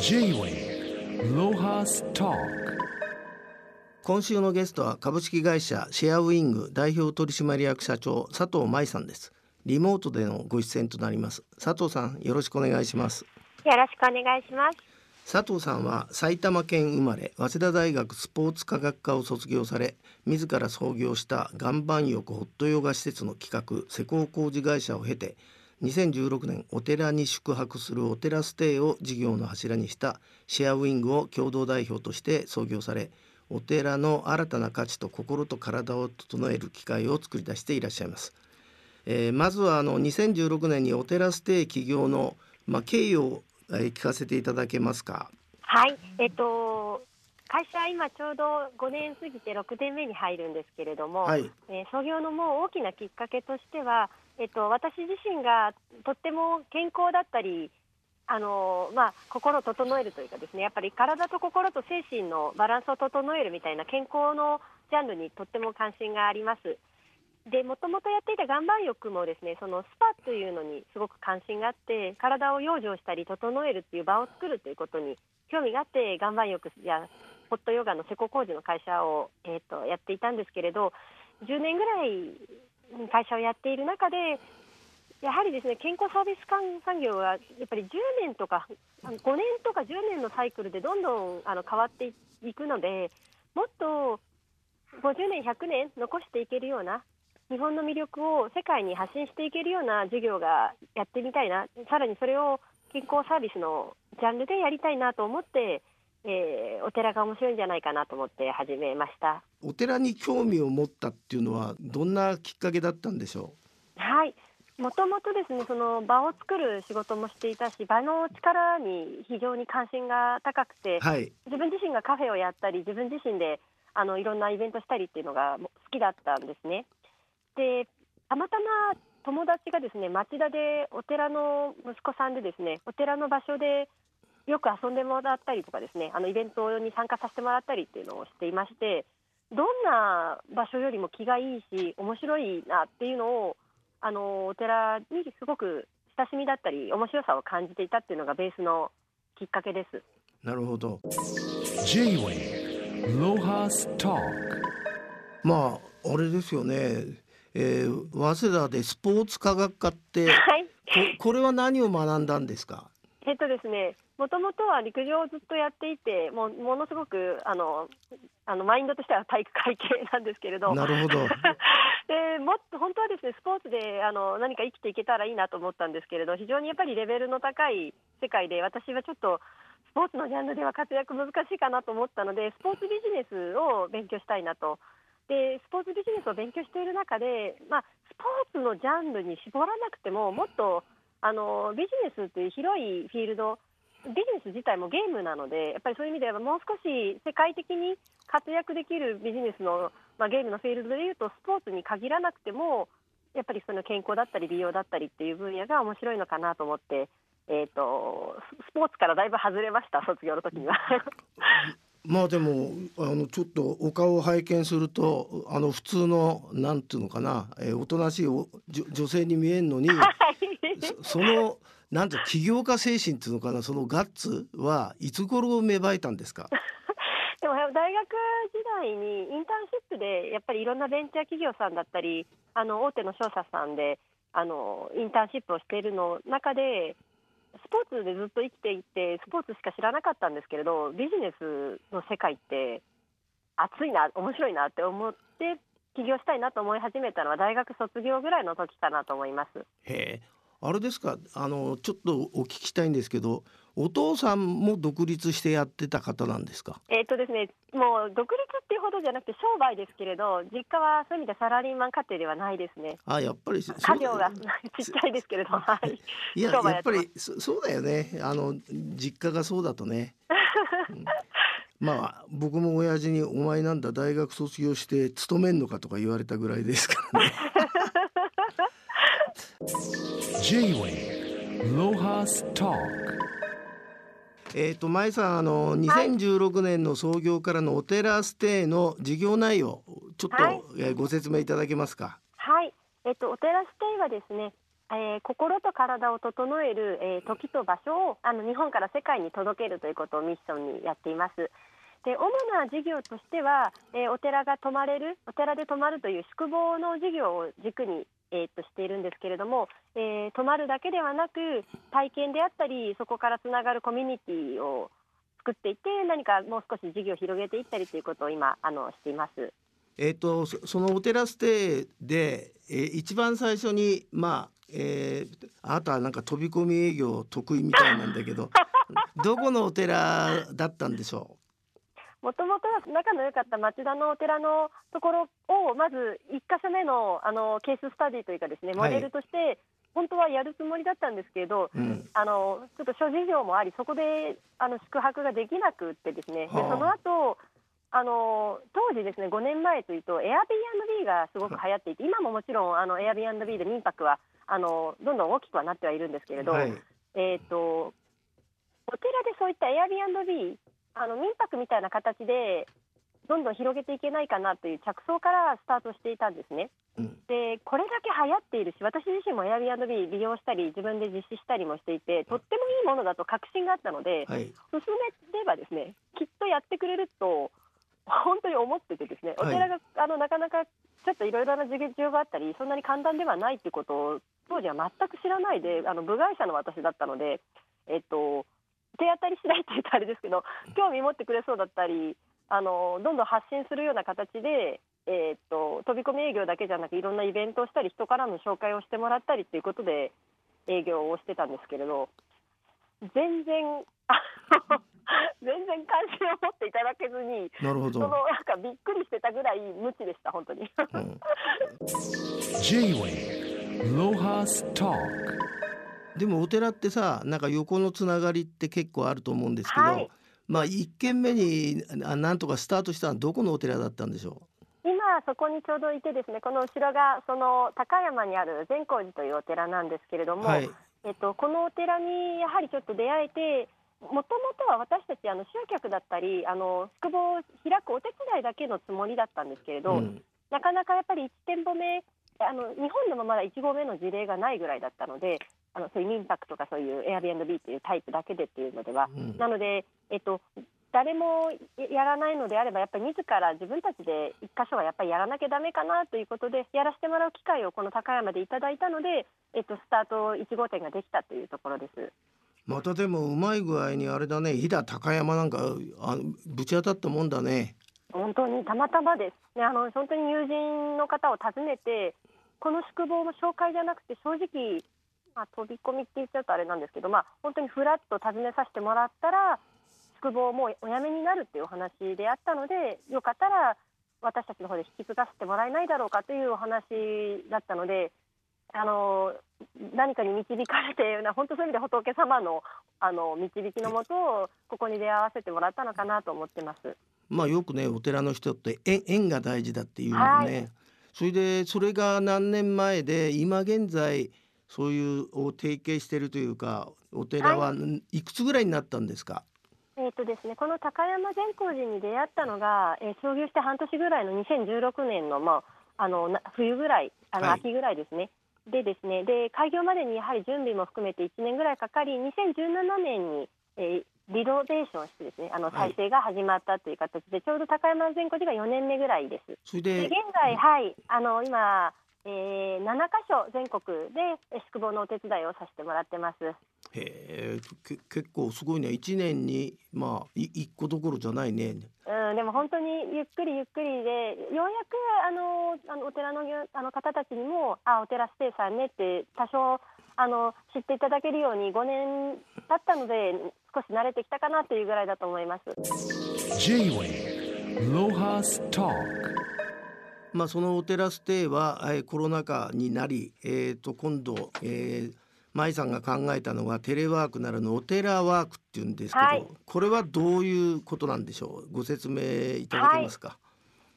J-Way ロハスタ今週のゲストは株式会社シェアウィング代表取締役社長佐藤舞さんです。リモートでのご出演となります。佐藤さんよろしくお願いします。よろしくお願いします。佐藤さんは埼玉県生まれ早稲田大学スポーツ科学科を卒業され自ら創業した岩盤浴ホットヨガ施設の企画施工工事会社を経て2016年お寺に宿泊するお寺ステイを事業の柱にしたシェアウィングを共同代表として創業されお寺の新たな価値と心と体を整える機会を作り出していらっしゃいます。えー、まずはあの2016年にお寺ステイ起業の、まあ、経緯を聞かせていただけますか？はい、えっと会社今ちょうど5年過ぎて6年目に入るんですけれども、はい、えー、創業のもう大きなきっかけとしては、えっと、私自身がとっても健康だったりあのまあ、心を整えるというかですねやっぱり体と心と精神のバランスを整えるみたいな健康のジャンルにとっても関心があります。でもともとやっていた岩盤浴もですねそのスパというのにすごく関心があって体を養生したり整えるっていう場を作るということに興味があって岩盤浴やホットヨガの施工工事の会社を、えーと、やっていたんですけれど10年ぐらい会社をやっている中でやはりですね健康サービス産業はやっぱり10年とか5年とか10年のサイクルでどんどんあの変わっていくのでもっと50年、100年残していけるような日本の魅力を世界に発信していけるような授業がやってみたいなさらにそれを健康サービスのジャンルでやりたいなと思って、えー、お寺が面白いんじゃないかなと思って始めました。お寺に興味を持ったっていうのはどんなきっかけだったんでしょう？はい。もともとですねその場を作る仕事もしていたし場の力に非常に関心が高くて、はい、自分自身がカフェをやったり自分自身であのいろんなイベントしたりっていうのが好きだったんですね。でたまたま友達がですね町田でお寺の息子さんでですねお寺の場所でよく遊んでもらったりとかですねあのイベントに参加させてもらったりっていうのをしていましてどんな場所よりも気がいいし面白いなっていうのをあのお寺にすごく親しみだったり面白さを感じていたっていうのがベースのきっかけです。なるほど。J-Way ロハスタまああれですよね。えー、早稲田でスポーツ科学科って、はい、ここれは何を学んだんですか？えっとですねもともとは陸上をずっとやっていてもものすごくあのあのマインドとしては体育会系なんですけれど。なるほど。でもっと本当はですねスポーツであの何か生きていけたらいいなと思ったんですけれど非常にやっぱりレベルの高い世界で私はちょっとスポーツのジャンルでは活躍難しいかなと思ったのでスポーツビジネスを勉強したいなと。でスポーツビジネスを勉強している中で、まあ、スポーツのジャンルに絞らなくてももっとあのビジネスという広いフィールドビジネス自体もゲームなのでやっぱりそういう意味ではもう少し世界的に活躍できるビジネスの、まあ、ゲームのフィールドでいうとスポーツに限らなくてもやっぱりその健康だったり美容だったりっていう分野が面白いのかなと思って。えーとスポーツからだいぶ外れました卒業の時にはまあでもあのちょっとお顔を拝見するとあの普通のなんていうのかな、えー、おとなしいお女性に見えるのに そのなんて起業家精神っていうのかなそのガッツはいつ頃芽生えたんですか？でも大学時代にインターンシップでやっぱりいろんなベンチャー企業さんだったりあの大手の商社さんであのインターンシップをしているの中でスポーツでずっと生きていてスポーツしか知らなかったんですけれどビジネスの世界って熱いな面白いなって思って起業したいなと思い始めたのは大学卒業ぐらいの時かなと思います。へえあれですか？あのちょっとお聞きしたいんですけどお父さんも独立してやってた方なんですか？えっ、とですねもう独立っていうほどじゃなくて商売ですけれど実家はそういう意味でサラリーマン家庭ではないですね。あやっぱり家業が ちっちゃいですけれどはい。いややっぱりそそうだよね。あの実家がそうだとね、うん、まあ僕も親父に「お前なんだ大学卒業して勤めんのか」とか言われたぐらいですからね J-Way ロハスターえっ、ー、と前さんあの2016年の創業からのお寺ステイの事業内容ちょっと、はい、えご説明いただけますか？はい。えっ、ー、とお寺ステイはですね、えー、心と体を整える、えー、時と場所をあの日本から世界に届けるということをミッションにやっています。で主な事業としては、えー、お寺が泊まれるお寺で泊まるという宿坊の事業を軸に、えー、としているんですけれども、えー、泊まるだけではなく体験であったりそこからつながるコミュニティを作っていって何かもう少し事業を広げていったりということを今あのしています。えーと、そのお寺ステイで、えー、一番最初にまあえー、あなたはなんか飛び込み営業得意みたいなんだけど どこのお寺だったんでしょう？もともとは仲の良かった町田のお寺のところをまず1か所目のあのケーススタディというかですねモデルとして、本当はやるつもりだったんですけれど、うん、あのちょっと諸事情もありそこであの宿泊ができなくってですね、でその後あの当時ですね5年前というと Airbnb がすごく流行っていて今ももちろんあの Airbnb で民泊はあのどんどん大きくはなってはいるんですけれど、はい、えっ、ー、とお寺でそういった Airbnb あの民泊みたいな形でどんどん広げていけないかなという着想からスタートしていたんですね。うん、でこれだけ流行っているし私自身も Airbnb 利用したり自分で実施したりもしていてとってもいいものだと確信があったので、はい、進めればですねきっとやってくれると本当に思っててですねお寺が、はい、あのなかなかちょっといろいろな事情があったりそんなに簡単ではないということを当時は全く知らないであの部外者の私だったので、えっと、手当たり次第って言うとあれですけど興味持ってくれそうだったりあのどんどん発信するような形で、えー、っと飛び込み営業だけじゃなくいろんなイベントをしたり人からの紹介をしてもらったりということで営業をしてたんですけれど全然 全然関心を持っていただけずになるほど。そのなんかびっくりしてたぐらい無知でした本当に。うん、でもお寺ってさなんか横のつながりって結構あると思うんですけど、はい、まあ1軒目にあなんとかスタートしたのはどこのお寺だったんでしょう？今そこにちょうどいてですねこの後ろがその高山にある善光寺というお寺なんですけれども、はい、えっと、このお寺にやはりちょっと出会えてもともとは私たちあの集客だったりあの宿坊を開くお手伝いだけのつもりだったんですけれど、うん、なかなかやっぱり1店舗目あの日本でもまだ1号目の事例がないぐらいだったのであのそういう民泊とかそういう Airbnb っていうタイプだけでっていうのでは、うん、なので、えっと、誰もやらないのであればやっぱり自ら自分たちで1箇所はやっぱりやらなきゃだめかなということでやらせてもらう機会をこの高山でいただいたので、えっと、スタート1号店ができたというところです。またでもうまい具合にあれだね飛騨高山なんかあぶち当たったもんだね。本当にたまたまです。ね、あの本当に友人の方を訪ねてこの宿坊の紹介じゃなくて正直、まあ、飛び込みって言っちゃうとあれなんですけど、まあ、本当にふらっと訪ねさせてもらったら宿坊もお辞めになるっていうお話であったのでよかったら私たちの方で引き継がせてもらえないだろうかというお話だったのであの何かに導かれて本当そういう意味で仏様のあの導きのもとここに出会わせてもらったのかなと思ってます。まあよくねお寺の人って縁縁が大事だっていうのね、はい、それでそれが何年前で今現在そういうを提携しているというかお寺はい。くつぐらい。になったんですか、えーとですね、この高山善光寺に出会ったのが、えー、創業して半年ぐらいの2016年の、まあ、あの冬ぐらいあの、秋ぐらいですね。でですねで開業までにやはり準備も含めて1年ぐらいかかり2017年に、えー、リノベーションしてですねあの再生が始まったという形で、はい、ちょうど高山善光寺が4年目ぐらいです。それで現在、はいあの今えー、7か所全国で宿坊のお手伝いをさせてもらってます。へえ結構すごいね1年にまあ1個どころじゃないね。うん、でも本当にゆっくりゆっくりでようやくあのあのお寺のあの方たちにもあお寺ステイさんねって多少あの知っていただけるように5年経ったので少し慣れてきたかなというぐらいだと思います。J-Way ロハストークまあ、そのお寺ステイは、えー、コロナ禍になり、えー、と今度、えー、舞さんが考えたのはテレワークならぬお寺ワークっていうんですけど、はい、これはどういうことなんでしょう？ご説明いただけますか？はい。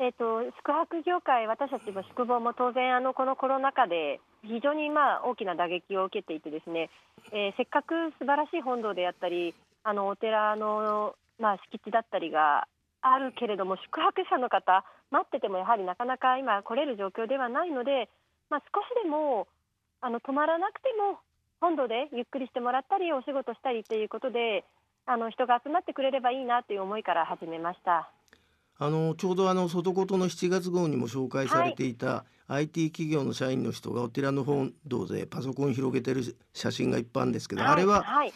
えーと、宿泊業界、私たちも宿坊も当然あのこのコロナ禍で非常にまあ大きな打撃を受けていてですね、えー、せっかく素晴らしい本堂であったりあのお寺の、まあ、敷地だったりがあるけれども宿泊者の方待っててもやはりなかなか今来れる状況ではないので、まあ、少しでもあの泊まらなくても本土でゆっくりしてもらったりお仕事したりということであの人が集まってくれればいいなという思いから始めました。あのちょうどあの外事の7月号にも紹介されていた、はい、IT 企業の社員の人がお寺の本堂でパソコン広げてる写真がいっぱいあるんですけど、はい、あれは、はい、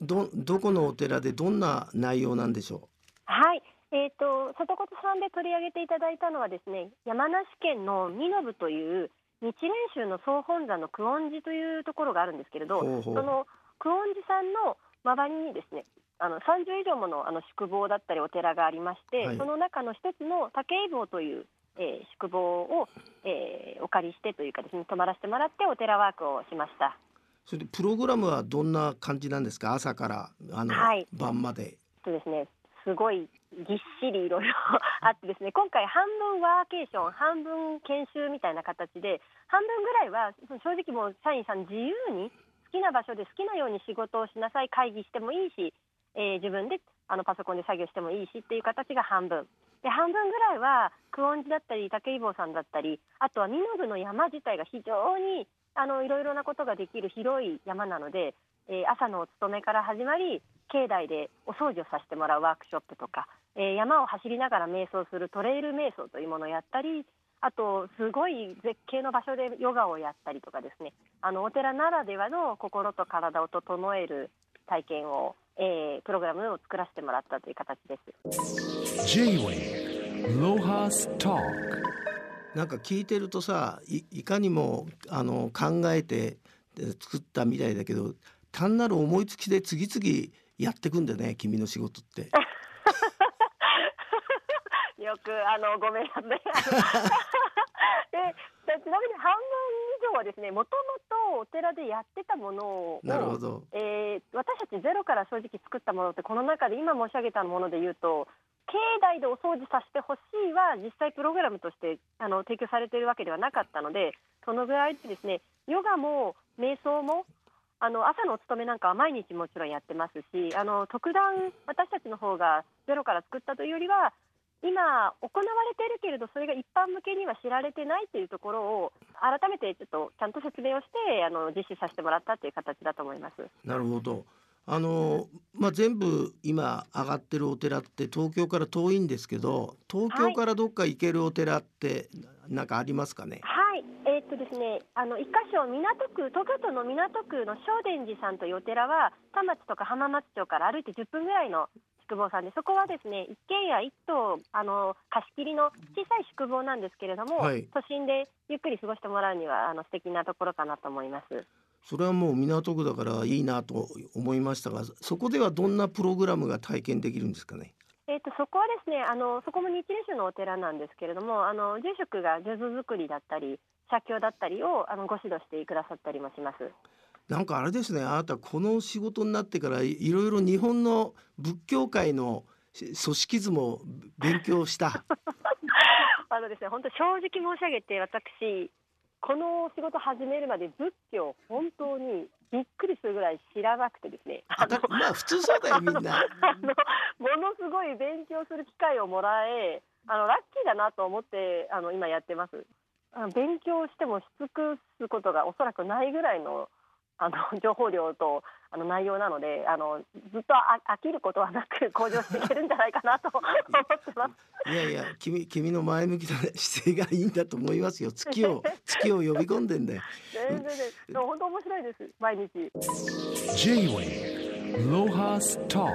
どどこのお寺でどんな内容なんでしょう？はいえーと、外事さんで取り上げていただいたのはですね山梨県の身延という日蓮宗の総本山の久遠寺というところがあるんですけれどその久遠寺さんの周りにですねあの30以上ものあの宿坊だったりお寺がありまして、はい、その中の一つの武井坊という、えー、宿坊を、えー、お借りしてというかですね泊まらせてもらってお寺ワークをしました。それでプログラムはどんな感じなんですか？朝からあの、はい、晩まで。そうですねすごいぎっしりいろいろあってですね 今回半分ワーケーション半分研修みたいな形で半分ぐらいは正直もう社員さん自由に好きな場所で好きなように仕事をしなさい会議してもいいしえー、自分であのパソコンで作業してもいいしっていう形が半分。で半分ぐらいは久遠寺だったり武井坊さんだったりあとは身延の山自体が非常にあのいろいろなことができる広い山なので、えー、朝のお勤めから始まり境内でお掃除をさせてもらうワークショップとか、えー、山を走りながら瞑想するトレイル瞑想というものをやったりあとすごい絶景の場所でヨガをやったりとかですねあのお寺ならではの心と体を整える体験をえー、プログラムを作らせてもらったという形です。J-Way ロハストなんか聞いてるとさいいかにもあの考えて作ったみたいだけど単なる思いつきで次々やってくんだね君の仕事って。よくあのごめんなさい。でちなみに半分以上はですねもともとお寺でやってたものをなるほど、えー、私たちゼロから正直作ったものってこの中で今申し上げたもので言うと境内でお掃除させてほしいは実際プログラムとしてあの提供されているわけではなかったのでそのぐらいでですねヨガも瞑想もあの朝のお勤めなんかは毎日もちろんやってますしあの特段私たちの方がゼロから作ったというよりは今行われているけれどそれが一般向けには知られてないというところを改めてちょっとちゃんと説明をしてあの実施させてもらったという形だと思います。なるほど。あのまあ、全部今上がってるお寺って東京から遠いんですけど東京からどっか行けるお寺って何かありますかね、はい、えー、っとですねあの一箇所港区東京都の港区の正殿寺さんというお寺は田町とか浜松町から歩いて10分ぐらいの宿坊さんでそこはですね一軒家一棟あの貸し切りの小さい宿坊なんですけれども、はい、都心でゆっくり過ごしてもらうにはあの素敵なところかなと思います。それはもう港区だからいいなと思いましたがそこではどんなプログラムが体験できるんですかね？えーと、そこはですねあのそこも日蓮宗のお寺なんですけれどもあの住職が数珠作りだったり写経だったりをあのご指導してくださったりもします。なんかあれですねあなたこの仕事になってからいろいろ日本の仏教界の組織図も勉強した。あのですね本当正直申し上げて私この仕事始めるまで仏教本当にびっくりするぐらい知らなくてですね。あまあ普通そうだよみんな。あのものすごい勉強する機会をもらえあのラッキーだなと思ってあの今やってます。あの勉強してもし尽くすことがおそらくないぐらいのあの 情報量とあの内容なのであのずっと飽きることはなく 向上していけるんじゃないかなと思ってます。いやいや君君の前向きな姿勢がいいんだと思いますよ。月を月を呼び込んでんだよ。全然で本当面白いです毎日。J-Way ロハストー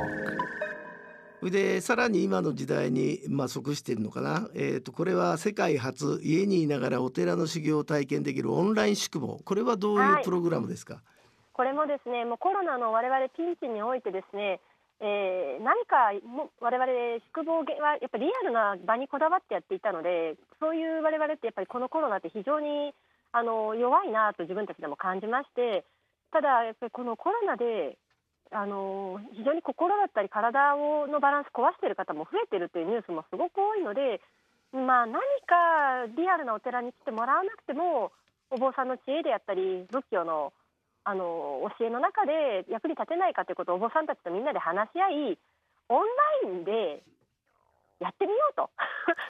クでさらに今の時代に、まあ、即しているのかな、えーと、これは世界初家にいながらお寺の修行を体験できるオンライン宿坊これはどういうプログラムですか、はい、これもですねもうコロナの我々ピンチにおいてですねえー、何かも我々宿坊はやっぱリアルな場にこだわってやっていたのでそういう我々ってやっぱりこのコロナって非常にあの弱いなと自分たちでも感じましてただやっぱりこのコロナであの非常に心だったり体をのバランス壊している方も増えているというニュースもすごく多いので、まあ、何かリアルなお寺に来てもらわなくてもお坊さんの知恵であったり仏教のあの教えの中で役に立てないかということをお坊さんたちとみんなで話し合いオンラインでやってみようと。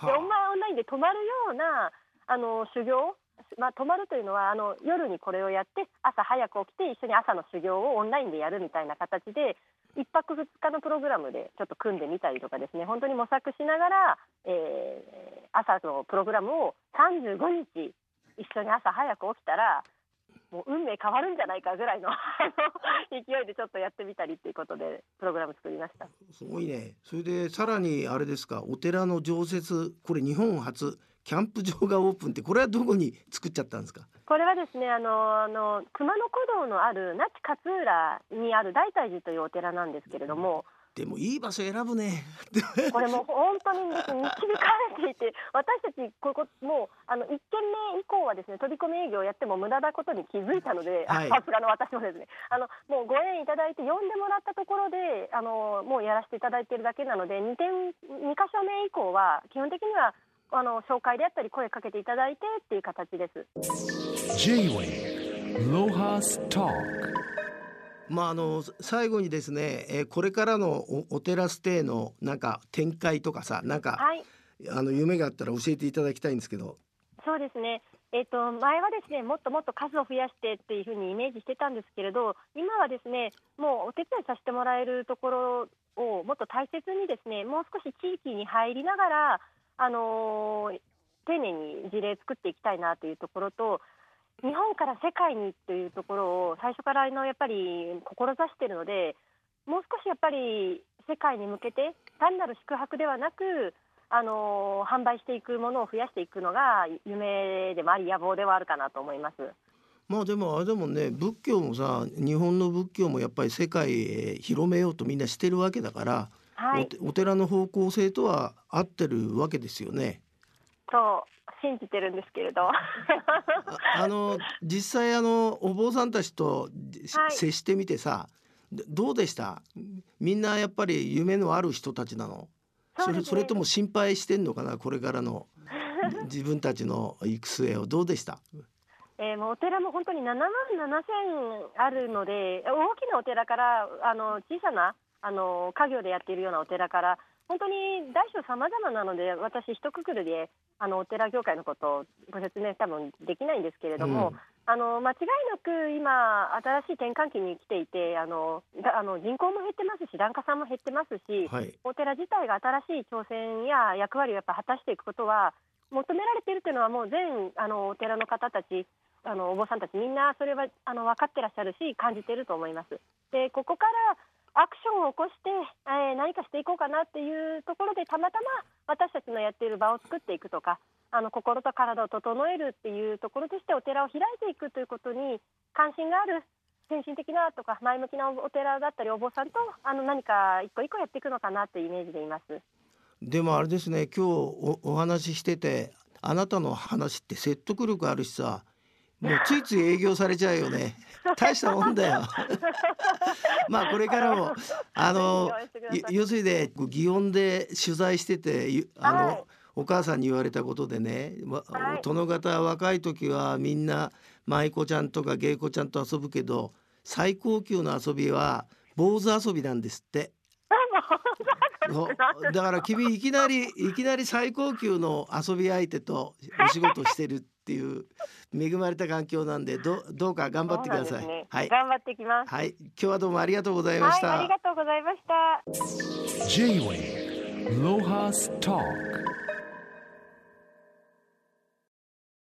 でオンラインで泊まるようなあの修行まあ、泊まるというのはあの夜にこれをやって朝早く起きて一緒に朝の修行をオンラインでやるみたいな形で1泊2日のプログラムでちょっと組んでみたりとかですね。本当に模索しながら、えー、朝のプログラムを35日一緒に朝早く起きたらもう運命変わるんじゃないかぐらいの 勢いでちょっとやってみたりっていうことでプログラム作りました。すごいね。それでさらにあれですか？お寺の常設これ日本初キャンプ場がオープンってこれはどこに作っちゃったんですか？これはですねあのあの熊野古道のある那智勝浦にある大泰寺というお寺なんですけれども、でもいい場所選ぶね。これも本当にですね導かれていて、私たちここもうあの一軒目以降はですね飛び込み営業をやっても無駄なことに気づいたので、さすがの私もですね、あのもうご縁いただいて呼んでもらったところで、あのもうやらせていただいているだけなので、二点二箇所目以降は基本的にはあの紹介であったり声かけていただいてっていう形です。まああの最後にですね、えー、これからのおお寺ステイのなんか展開とかさなんか、はい、あの夢があったら教えていただきたいんですけど。そうですね。えーと、前はですねもっともっと数を増やしてっていうふうにイメージしてたんですけれど今はですねもうお手伝いさせてもらえるところをもっと大切にですねもう少し地域に入りながら、あのー、丁寧に事例作っていきたいなというところと日本から世界にというところを最初からのやっぱり志しているのでもう少しやっぱり世界に向けて単なる宿泊ではなくあの販売していくものを増やしていくのが夢でもあり野望ではあるかなと思います。まあでもあれでもね仏教もさ日本の仏教もやっぱり世界へ広めようとみんなしてるわけだから、はい、お寺の方向性とは合ってるわけですよね。そう信じてるんですけれど。あ の実際あのお坊さんたちと、はい、接してみてさどうでした？みんなやっぱり夢のある人たちなの？それそれとも心配してんのかな？これからの 自分たちの行く末を。どうでした？えー、もうお寺も本当に7万7千あるので大きなお寺からあの小さなあの家業でやっているようなお寺から本当に大小さまざまなので私一括りであのお寺業界のことをご説明多分できないんですけれども、うん、あの間違いなく今新しい転換期に来ていてあのあの人口も減ってますし檀家さんも減ってますし、はい、お寺自体が新しい挑戦や役割をやっぱ果たしていくことは求められているというのはもう全あのお寺の方たちあのお坊さんたちみんなそれはあの分かってらっしゃるし感じていると思います。でここからアクションを起こして、えー、何かしていこうかなっていうところでたまたま私たちのやっている場を作っていくとかあの心と体を整えるっていうところとしてお寺を開いていくということに関心がある先進的なとか前向きなお寺だったりお坊さんとあの何か一個一個やっていくのかなっていうイメージでいます。でもあれですね今日おお話ししててあなたの話って説得力あるしさもうついつい営業されちゃうよね。大したもんだよ。まあこれからもあの要するにね祇園で取材しててあの、はい、お母さんに言われたことでね、はい、殿方若い時はみんな舞妓ちゃんとか芸妓ちゃんと遊ぶけど最高級の遊びは坊主遊びなんですって。だから君いきなりいきなり最高級の遊び相手とお仕事してるっていう恵まれた環境なんでどどうか頑張ってください、ね、はい。頑張ってきます。はい。今日はどうもありがとうございました、はい、ありがとうございました。J-Way ロハスター